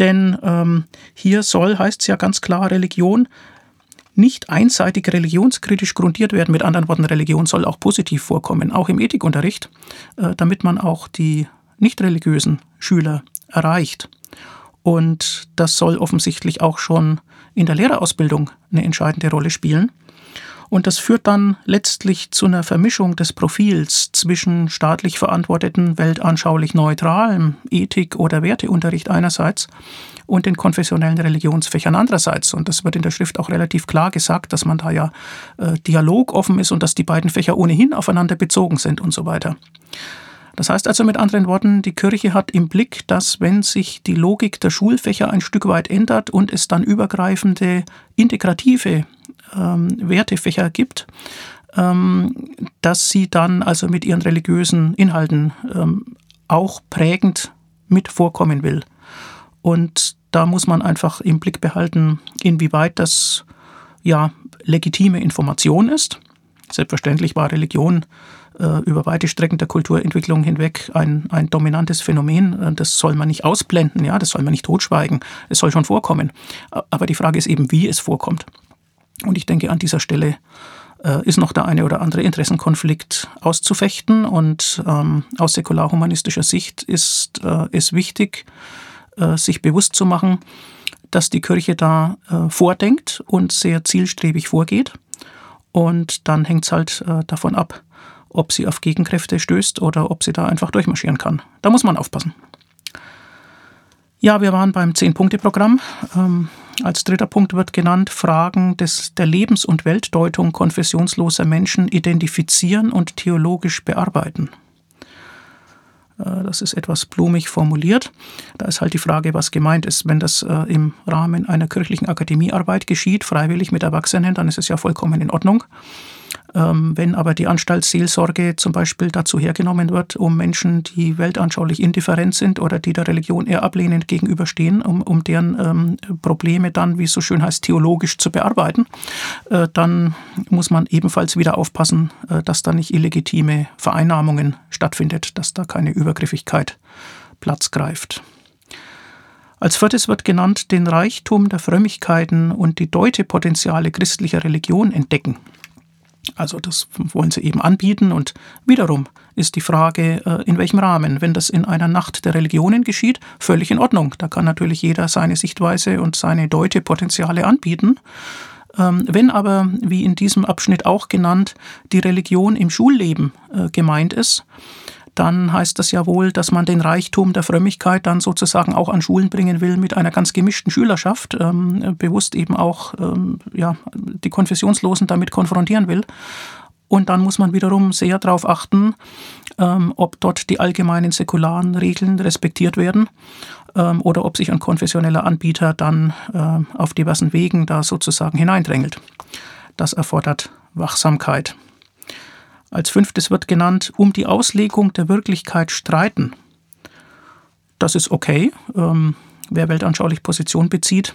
Denn ähm, hier soll, heißt es ja ganz klar, Religion nicht einseitig religionskritisch grundiert werden. Mit anderen Worten, Religion soll auch positiv vorkommen, auch im Ethikunterricht, äh, damit man auch die nicht religiösen Schüler erreicht. Und das soll offensichtlich auch schon in der Lehrerausbildung eine entscheidende Rolle spielen. Und das führt dann letztlich zu einer Vermischung des Profils zwischen staatlich verantworteten, weltanschaulich neutralem Ethik- oder Werteunterricht einerseits und den konfessionellen Religionsfächern andererseits. Und das wird in der Schrift auch relativ klar gesagt, dass man da ja äh, dialogoffen ist und dass die beiden Fächer ohnehin aufeinander bezogen sind und so weiter. Das heißt also mit anderen Worten, die Kirche hat im Blick, dass wenn sich die Logik der Schulfächer ein Stück weit ändert und es dann übergreifende integrative ähm, Wertefächer gibt, ähm, dass sie dann also mit ihren religiösen Inhalten ähm, auch prägend mit vorkommen will. Und da muss man einfach im Blick behalten, inwieweit das ja legitime Information ist. Selbstverständlich war Religion äh, über weite Strecken der Kulturentwicklung hinweg ein, ein dominantes Phänomen. Äh, das soll man nicht ausblenden, ja, das soll man nicht totschweigen. Es soll schon vorkommen. Aber die Frage ist eben, wie es vorkommt. Und ich denke, an dieser Stelle äh, ist noch der eine oder andere Interessenkonflikt auszufechten. Und ähm, aus säkularhumanistischer Sicht ist äh, es wichtig, äh, sich bewusst zu machen, dass die Kirche da äh, vordenkt und sehr zielstrebig vorgeht. Und dann hängt es halt äh, davon ab, ob sie auf Gegenkräfte stößt oder ob sie da einfach durchmarschieren kann. Da muss man aufpassen. Ja, wir waren beim Zehn-Punkte-Programm. Ähm, als dritter Punkt wird genannt, Fragen des, der Lebens- und Weltdeutung konfessionsloser Menschen identifizieren und theologisch bearbeiten. Äh, das ist etwas blumig formuliert. Da ist halt die Frage, was gemeint ist. Wenn das äh, im Rahmen einer kirchlichen Akademiearbeit geschieht, freiwillig mit Erwachsenen, dann ist es ja vollkommen in Ordnung. Ähm, wenn aber die Anstaltsseelsorge zum Beispiel dazu hergenommen wird, um Menschen, die weltanschaulich indifferent sind oder die der Religion eher ablehnend gegenüberstehen, um, um deren ähm, Probleme dann, wie es so schön heißt, theologisch zu bearbeiten, äh, dann muss man ebenfalls wieder aufpassen, äh, dass da nicht illegitime Vereinnahmungen stattfindet, dass da keine Übergriffigkeit Platz greift. Als viertes wird genannt, den Reichtum der Frömmigkeiten und die Deutepotenziale christlicher Religion entdecken. Also das wollen sie eben anbieten und wiederum ist die Frage, äh, in welchem Rahmen. Wenn das in einer Nacht der Religionen geschieht, völlig in Ordnung. Da kann natürlich jeder seine Sichtweise und seine Deutepotenziale anbieten. Ähm, wenn aber, wie in diesem Abschnitt auch genannt, die Religion im Schulleben äh, gemeint ist, dann heißt das ja wohl, dass man den Reichtum der Frömmigkeit dann sozusagen auch an Schulen bringen will mit einer ganz gemischten Schülerschaft, ähm, bewusst eben auch ähm, ja, die Konfessionslosen damit konfrontieren will. Und dann muss man wiederum sehr darauf achten, ähm, ob dort die allgemeinen säkularen Regeln respektiert werden ähm, oder ob sich ein konfessioneller Anbieter dann äh, auf diversen Wegen da sozusagen hineindrängelt. Das erfordert Wachsamkeit. Als fünftes wird genannt, um die Auslegung der Wirklichkeit streiten. Das ist okay. Ähm, wer weltanschaulich Position bezieht,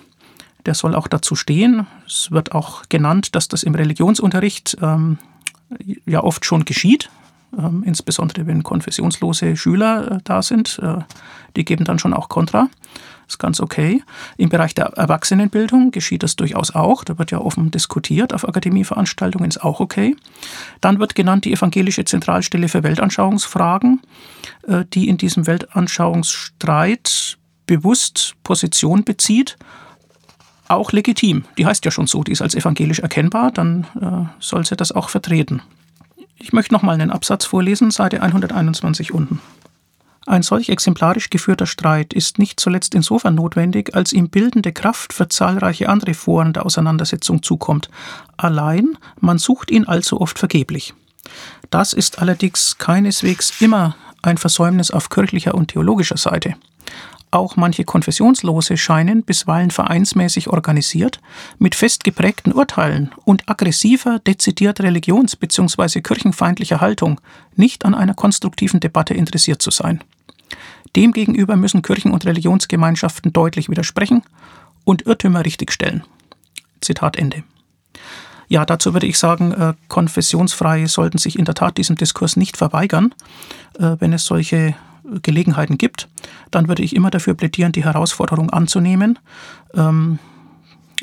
der soll auch dazu stehen. Es wird auch genannt, dass das im Religionsunterricht ähm, ja oft schon geschieht, ähm, insbesondere wenn konfessionslose Schüler äh, da sind. Äh, die geben dann schon auch Kontra ist ganz okay. Im Bereich der Erwachsenenbildung geschieht das durchaus auch. Da wird ja offen diskutiert. Auf Akademieveranstaltungen ist auch okay. Dann wird genannt die Evangelische Zentralstelle für Weltanschauungsfragen, äh, die in diesem Weltanschauungsstreit bewusst Position bezieht. Auch legitim. Die heißt ja schon so, die ist als evangelisch erkennbar, dann äh, soll sie das auch vertreten. Ich möchte noch mal einen Absatz vorlesen, Seite 121 unten. Ein solch exemplarisch geführter Streit ist nicht zuletzt insofern notwendig, als ihm bildende Kraft für zahlreiche andere Foren der Auseinandersetzung zukommt. Allein man sucht ihn allzu oft vergeblich. Das ist allerdings keineswegs immer ein Versäumnis auf kirchlicher und theologischer Seite. Auch manche Konfessionslose scheinen, bisweilen vereinsmäßig organisiert, mit fest geprägten Urteilen und aggressiver, dezidiert religions- bzw. kirchenfeindlicher Haltung nicht an einer konstruktiven Debatte interessiert zu sein. Demgegenüber müssen Kirchen und Religionsgemeinschaften deutlich widersprechen und Irrtümer richtigstellen. Zitat Ende. Ja, dazu würde ich sagen, äh, Konfessionsfreie sollten sich in der Tat diesem Diskurs nicht verweigern, äh, wenn es solche Gelegenheiten gibt, dann würde ich immer dafür plädieren, die Herausforderung anzunehmen. Ähm,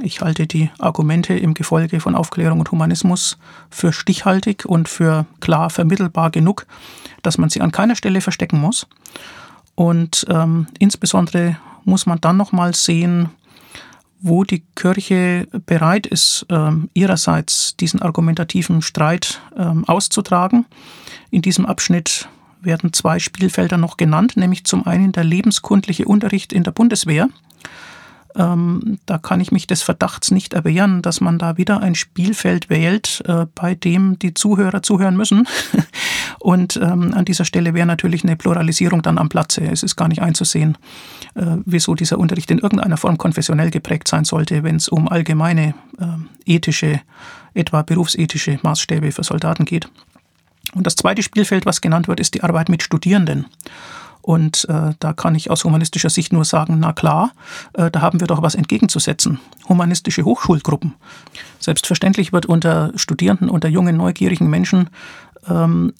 ich halte die Argumente im Gefolge von Aufklärung und Humanismus für stichhaltig und für klar vermittelbar genug, dass man sie an keiner Stelle verstecken muss. Und ähm, insbesondere muss man dann nochmal sehen, wo die Kirche bereit ist, ähm, ihrerseits diesen argumentativen Streit ähm, auszutragen. In diesem Abschnitt werden zwei Spielfelder noch genannt, nämlich zum einen der lebenskundliche Unterricht in der Bundeswehr. Ähm, da kann ich mich des Verdachts nicht erwehren, dass man da wieder ein Spielfeld wählt, äh, bei dem die Zuhörer zuhören müssen. Und ähm, an dieser Stelle wäre natürlich eine Pluralisierung dann am Platze. Es ist gar nicht einzusehen, äh, wieso dieser Unterricht in irgendeiner Form konfessionell geprägt sein sollte, wenn es um allgemeine äh, ethische, etwa berufsethische Maßstäbe für Soldaten geht. Und das zweite Spielfeld, was genannt wird, ist die Arbeit mit Studierenden. Und äh, da kann ich aus humanistischer Sicht nur sagen, na klar, äh, da haben wir doch was entgegenzusetzen. Humanistische Hochschulgruppen. Selbstverständlich wird unter Studierenden, unter jungen, neugierigen Menschen ähm,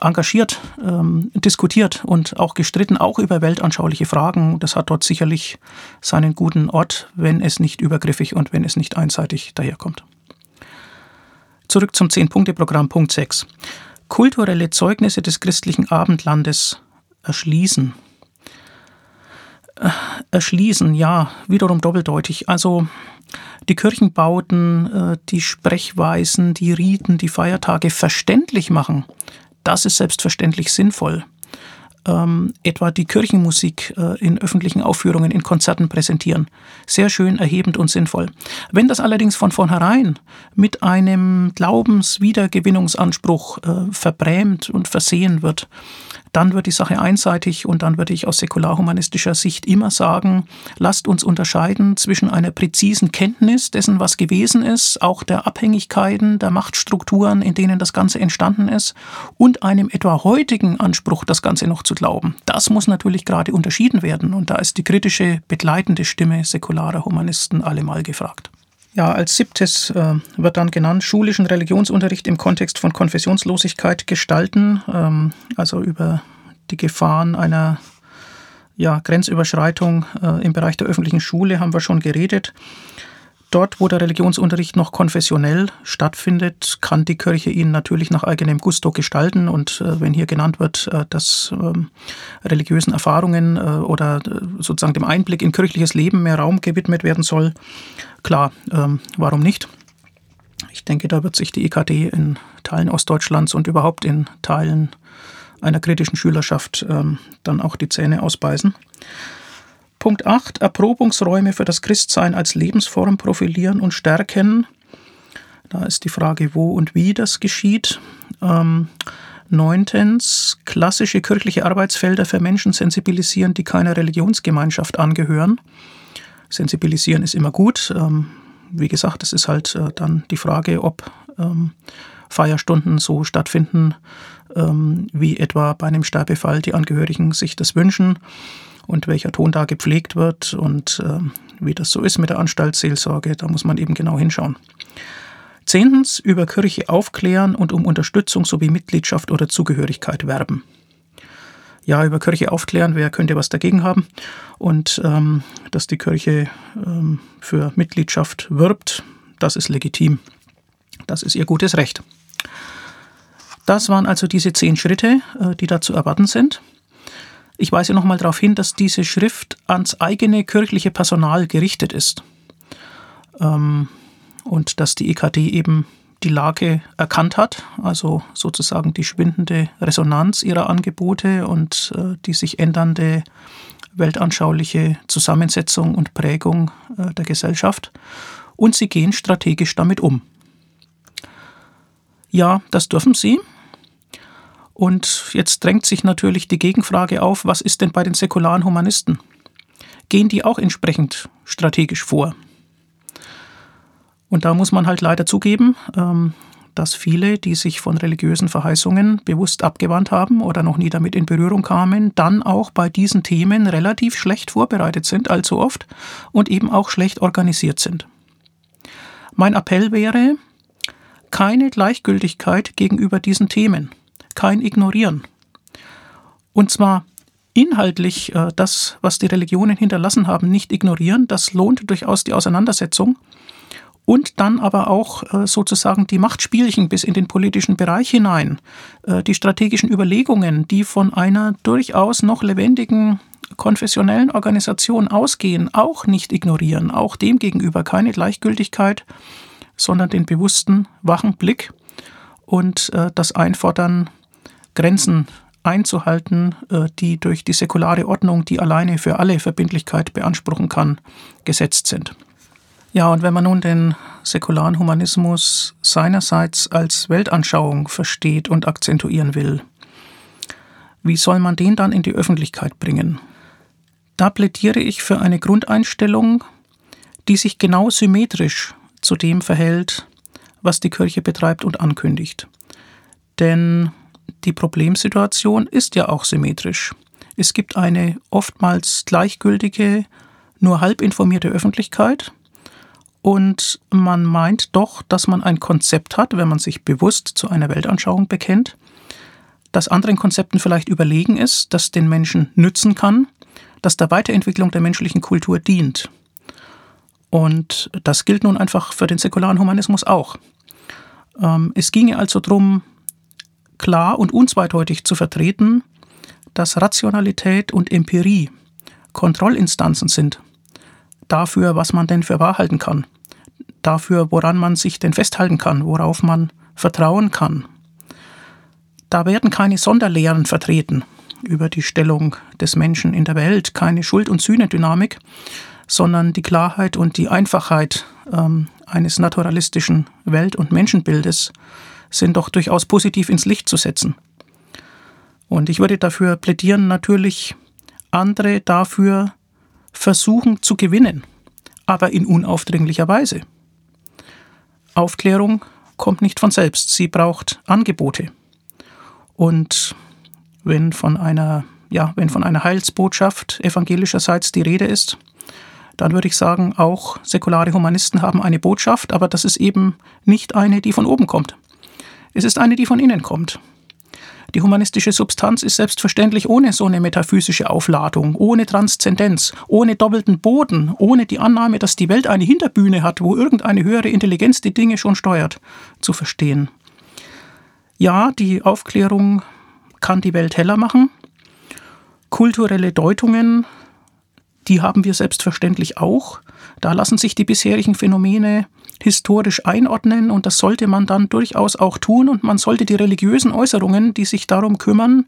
engagiert ähm, diskutiert und auch gestritten, auch über weltanschauliche Fragen. Das hat dort sicherlich seinen guten Ort, wenn es nicht übergriffig und wenn es nicht einseitig daherkommt. Zurück zum Zehn-Punkte-Programm, Punkt 6 kulturelle Zeugnisse des christlichen Abendlandes erschließen. Äh, erschließen, ja, wiederum doppeldeutig. Also die Kirchenbauten, äh, die Sprechweisen, die Riten, die Feiertage verständlich machen, das ist selbstverständlich sinnvoll ähm, etwa die Kirchenmusik äh, in öffentlichen Aufführungen, in Konzerten präsentieren. Sehr schön, erhebend und sinnvoll. Wenn das allerdings von vornherein mit einem Glaubenswiedergewinnungsanspruch äh, verbrämt und versehen wird, dann wird die Sache einseitig und dann würde ich aus säkularhumanistischer Sicht immer sagen, lasst uns unterscheiden zwischen einer präzisen Kenntnis dessen, was gewesen ist, auch der Abhängigkeiten, der Machtstrukturen, in denen das Ganze entstanden ist, und einem etwa heutigen Anspruch, das Ganze noch zu glauben. Das muss natürlich gerade unterschieden werden und da ist die kritische, begleitende Stimme säkularer Humanisten allemal gefragt. Ja, als siebtes äh, wird dann genannt, schulischen Religionsunterricht im Kontext von Konfessionslosigkeit gestalten, ähm, also über die Gefahren einer ja, Grenzüberschreitung äh, im Bereich der öffentlichen Schule haben wir schon geredet. Dort, wo der Religionsunterricht noch konfessionell stattfindet, kann die Kirche ihn natürlich nach eigenem Gusto gestalten. Und äh, wenn hier genannt wird, äh, dass ähm, religiösen Erfahrungen äh, oder äh, sozusagen dem Einblick in kirchliches Leben mehr Raum gewidmet werden soll, klar, ähm, warum nicht? Ich denke, da wird sich die EKD in Teilen Ostdeutschlands und überhaupt in Teilen einer kritischen Schülerschaft ähm, dann auch die Zähne ausbeißen. Punkt 8. Erprobungsräume für das Christsein als Lebensform profilieren und stärken. Da ist die Frage, wo und wie das geschieht. Ähm, neuntens. Klassische kirchliche Arbeitsfelder für Menschen sensibilisieren, die keiner Religionsgemeinschaft angehören. Sensibilisieren ist immer gut. Ähm, wie gesagt, es ist halt äh, dann die Frage, ob ähm, Feierstunden so stattfinden, ähm, wie etwa bei einem Sterbefall die Angehörigen sich das wünschen und welcher Ton da gepflegt wird und wie das so ist mit der Anstaltsseelsorge, da muss man eben genau hinschauen. Zehntens, über Kirche aufklären und um Unterstützung sowie Mitgliedschaft oder Zugehörigkeit werben. Ja, über Kirche aufklären, wer könnte was dagegen haben? Und ähm, dass die Kirche ähm, für Mitgliedschaft wirbt, das ist legitim. Das ist ihr gutes Recht. Das waren also diese zehn Schritte, äh, die da zu erwarten sind. Ich weise nochmal darauf hin, dass diese Schrift ans eigene kirchliche Personal gerichtet ist ähm, und dass die EKD eben die Lage erkannt hat, also sozusagen die schwindende Resonanz ihrer Angebote und äh, die sich ändernde weltanschauliche Zusammensetzung und Prägung äh, der Gesellschaft. Und sie gehen strategisch damit um. Ja, das dürfen sie. Und jetzt drängt sich natürlich die Gegenfrage auf, was ist denn bei den säkularen Humanisten? Gehen die auch entsprechend strategisch vor? Und da muss man halt leider zugeben, ähm, dass viele, die sich von religiösen Verheißungen bewusst abgewandt haben oder noch nie damit in Berührung kamen, dann auch bei diesen Themen relativ schlecht vorbereitet sind, allzu oft, und eben auch schlecht organisiert sind. Mein Appell wäre, keine Gleichgültigkeit gegenüber diesen Themen kein Ignorieren. Und zwar inhaltlich äh, das, was die Religionen hinterlassen haben, nicht ignorieren. Das lohnt durchaus die Auseinandersetzung. Und dann aber auch äh, sozusagen die Machtspielchen bis in den politischen Bereich hinein, äh, die strategischen Überlegungen, die von einer durchaus noch lebendigen konfessionellen Organisation ausgehen, auch nicht ignorieren, auch dem gegenüber keine Gleichgültigkeit, sondern den bewussten, wachen Blick und äh, das Einfordern Grenzen einzuhalten, die durch die säkulare Ordnung, die alleine für alle Verbindlichkeit beanspruchen kann, gesetzt sind. Ja, und wenn man nun den säkularen Humanismus seinerseits als Weltanschauung versteht und akzentuieren will, wie soll man den dann in die Öffentlichkeit bringen? Da plädiere ich für eine Grundeinstellung, die sich genau symmetrisch zu dem verhält, was die Kirche betreibt und ankündigt. Denn die Problemsituation ist ja auch symmetrisch. Es gibt eine oftmals gleichgültige, nur halb informierte Öffentlichkeit und man meint doch, dass man ein Konzept hat, wenn man sich bewusst zu einer Weltanschauung bekennt, das anderen Konzepten vielleicht überlegen ist, das den Menschen nützen kann, das der Weiterentwicklung der menschlichen Kultur dient. Und das gilt nun einfach für den säkularen Humanismus auch. Ähm, es ginge also darum, klar und unzweideutig zu vertreten, dass Rationalität und Empirie Kontrollinstanzen sind dafür, was man denn für wahr halten kann, dafür, woran man sich denn festhalten kann, worauf man vertrauen kann. Da werden keine Sonderlehren vertreten über die Stellung des Menschen in der Welt, keine Schuld- und Sühnedynamik, sondern die Klarheit und die Einfachheit ähm, eines naturalistischen Welt- und Menschenbildes sind doch durchaus positiv ins Licht zu setzen. Und ich würde dafür plädieren, natürlich andere dafür versuchen zu gewinnen, aber in unaufdringlicher Weise. Aufklärung kommt nicht von selbst, sie braucht Angebote. Und wenn von einer, ja, wenn von einer Heilsbotschaft evangelischerseits die Rede ist, dann würde ich sagen, auch säkulare Humanisten haben eine Botschaft, aber das ist eben nicht eine, die von oben kommt. Es ist eine, die von innen kommt. Die humanistische Substanz ist selbstverständlich ohne so eine metaphysische Aufladung, ohne Transzendenz, ohne doppelten Boden, ohne die Annahme, dass die Welt eine Hinterbühne hat, wo irgendeine höhere Intelligenz die Dinge schon steuert, zu verstehen. Ja, die Aufklärung kann die Welt heller machen. Kulturelle Deutungen, die haben wir selbstverständlich auch. Da lassen sich die bisherigen Phänomene historisch einordnen und das sollte man dann durchaus auch tun und man sollte die religiösen Äußerungen, die sich darum kümmern,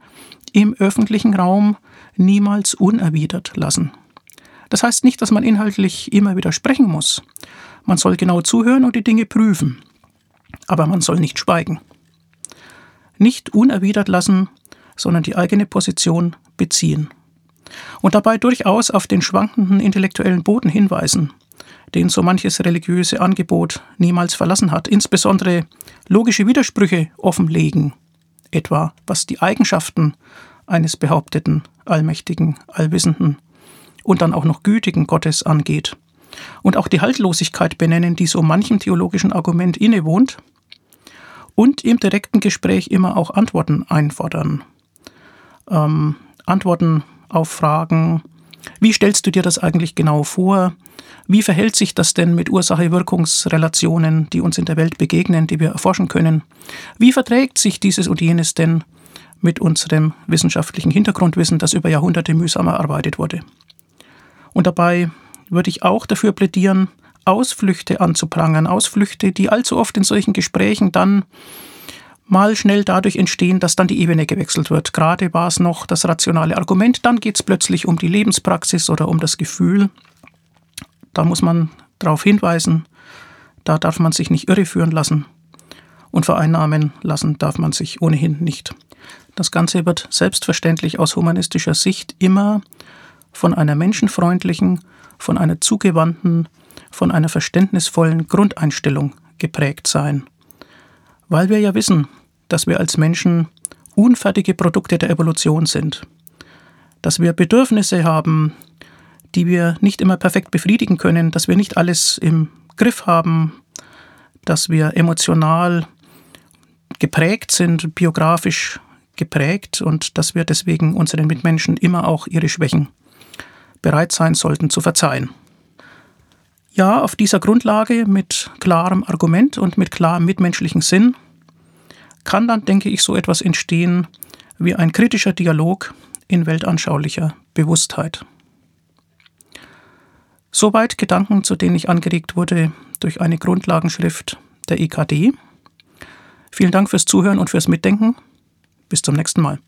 im öffentlichen Raum niemals unerwidert lassen. Das heißt nicht, dass man inhaltlich immer widersprechen muss. Man soll genau zuhören und die Dinge prüfen. Aber man soll nicht schweigen. Nicht unerwidert lassen, sondern die eigene Position beziehen. Und dabei durchaus auf den schwankenden intellektuellen Boden hinweisen den so manches religiöse Angebot niemals verlassen hat, insbesondere logische Widersprüche offenlegen, etwa was die Eigenschaften eines behaupteten, allmächtigen, allwissenden und dann auch noch gütigen Gottes angeht, und auch die Haltlosigkeit benennen, die so manchem theologischen Argument innewohnt, und im direkten Gespräch immer auch Antworten einfordern. Ähm, Antworten auf Fragen, wie stellst du dir das eigentlich genau vor? Wie verhält sich das denn mit Ursache-Wirkungsrelationen, die uns in der Welt begegnen, die wir erforschen können? Wie verträgt sich dieses und jenes denn mit unserem wissenschaftlichen Hintergrundwissen, das über Jahrhunderte mühsam erarbeitet wurde? Und dabei würde ich auch dafür plädieren, Ausflüchte anzuprangern, Ausflüchte, die allzu oft in solchen Gesprächen dann mal schnell dadurch entstehen, dass dann die Ebene gewechselt wird. Gerade war es noch das rationale Argument, dann geht es plötzlich um die Lebenspraxis oder um das Gefühl. Da muss man darauf hinweisen, da darf man sich nicht irreführen lassen und vereinnahmen lassen darf man sich ohnehin nicht. Das Ganze wird selbstverständlich aus humanistischer Sicht immer von einer menschenfreundlichen, von einer zugewandten, von einer verständnisvollen Grundeinstellung geprägt sein. Weil wir ja wissen, dass wir als Menschen unfertige Produkte der Evolution sind, dass wir Bedürfnisse haben, die wir nicht immer perfekt befriedigen können, dass wir nicht alles im Griff haben, dass wir emotional geprägt sind, biografisch geprägt und dass wir deswegen unseren Mitmenschen immer auch ihre Schwächen bereit sein sollten zu verzeihen. Ja, auf dieser Grundlage mit klarem Argument und mit klarem mitmenschlichen Sinn kann dann, denke ich, so etwas entstehen wie ein kritischer Dialog in weltanschaulicher Bewusstheit. Soweit Gedanken, zu denen ich angeregt wurde durch eine Grundlagenschrift der EKD. Vielen Dank fürs Zuhören und fürs Mitdenken. Bis zum nächsten Mal.